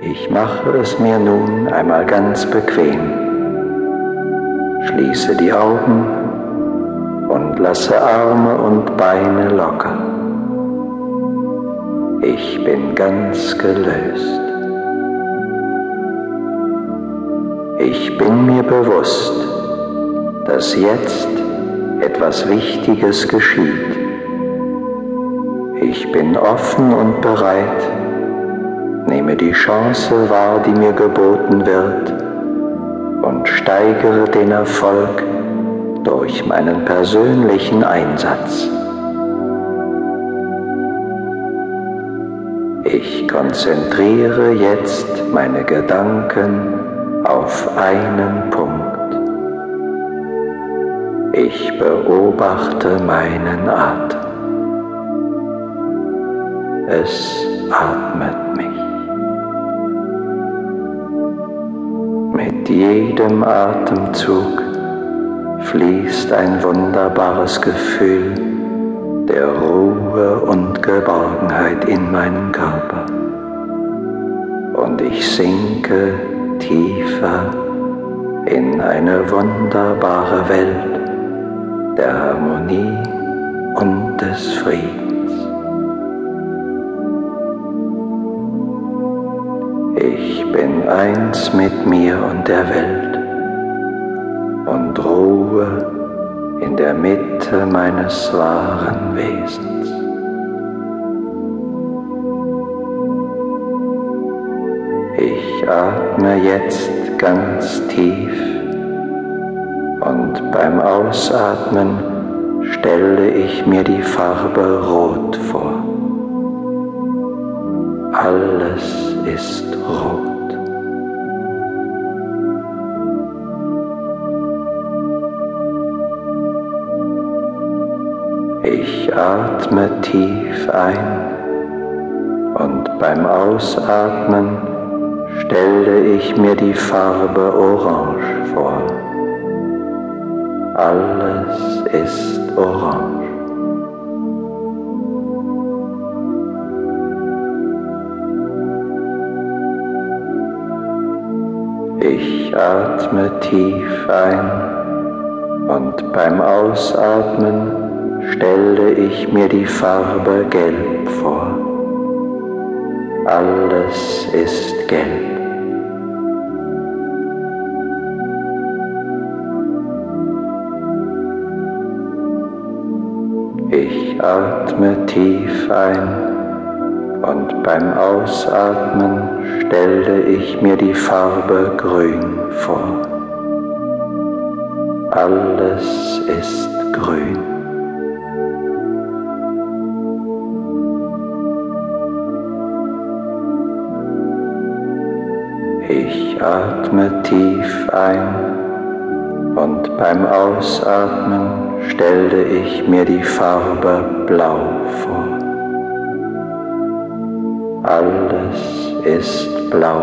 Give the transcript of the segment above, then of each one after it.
Ich mache es mir nun einmal ganz bequem. Schließe die Augen und lasse Arme und Beine locker. Ich bin ganz gelöst. Ich bin mir bewusst, dass jetzt etwas Wichtiges geschieht. Ich bin offen und bereit, nehme die Chance wahr, die mir geboten wird und steigere den Erfolg durch meinen persönlichen Einsatz. Ich konzentriere jetzt meine Gedanken auf einen Punkt. Ich beobachte meinen Atem. Es atmet mich. Mit jedem Atemzug fließt ein wunderbares Gefühl der Ruhe und Geborgenheit in meinen Körper. Und ich sinke tiefer in eine wunderbare Welt der Harmonie und des Friedens. Bin eins mit mir und der Welt und ruhe in der Mitte meines wahren Wesens. Ich atme jetzt ganz tief und beim Ausatmen stelle ich mir die Farbe Rot vor. Alles ist rot. Ich atme tief ein und beim Ausatmen stelle ich mir die Farbe Orange vor. Alles ist orange. Ich atme tief ein und beim Ausatmen stelle ich mir die Farbe Gelb vor. Alles ist gelb. Ich atme tief ein und beim Ausatmen stelle ich mir die Farbe Grün vor. Alles ist grün. Ich atme tief ein und beim Ausatmen stelle ich mir die Farbe Blau vor. Alles ist blau.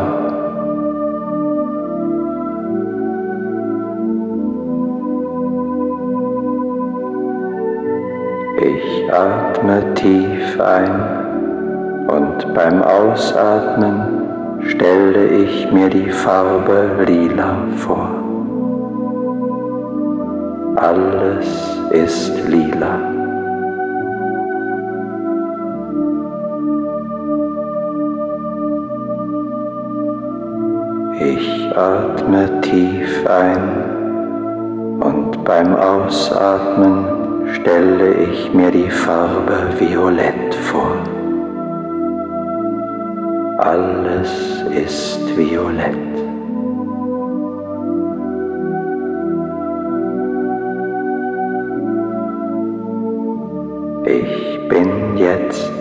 Ich atme tief ein und beim Ausatmen stelle ich mir die Farbe Lila vor. Alles ist lila. Ich atme tief ein und beim Ausatmen stelle ich mir die Farbe Violett vor. Alles ist violett. Ich bin jetzt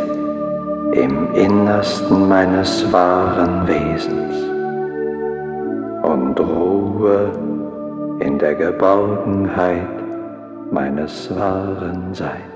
im Innersten meines wahren Wesens und ruhe in der Geborgenheit meines wahren Seins.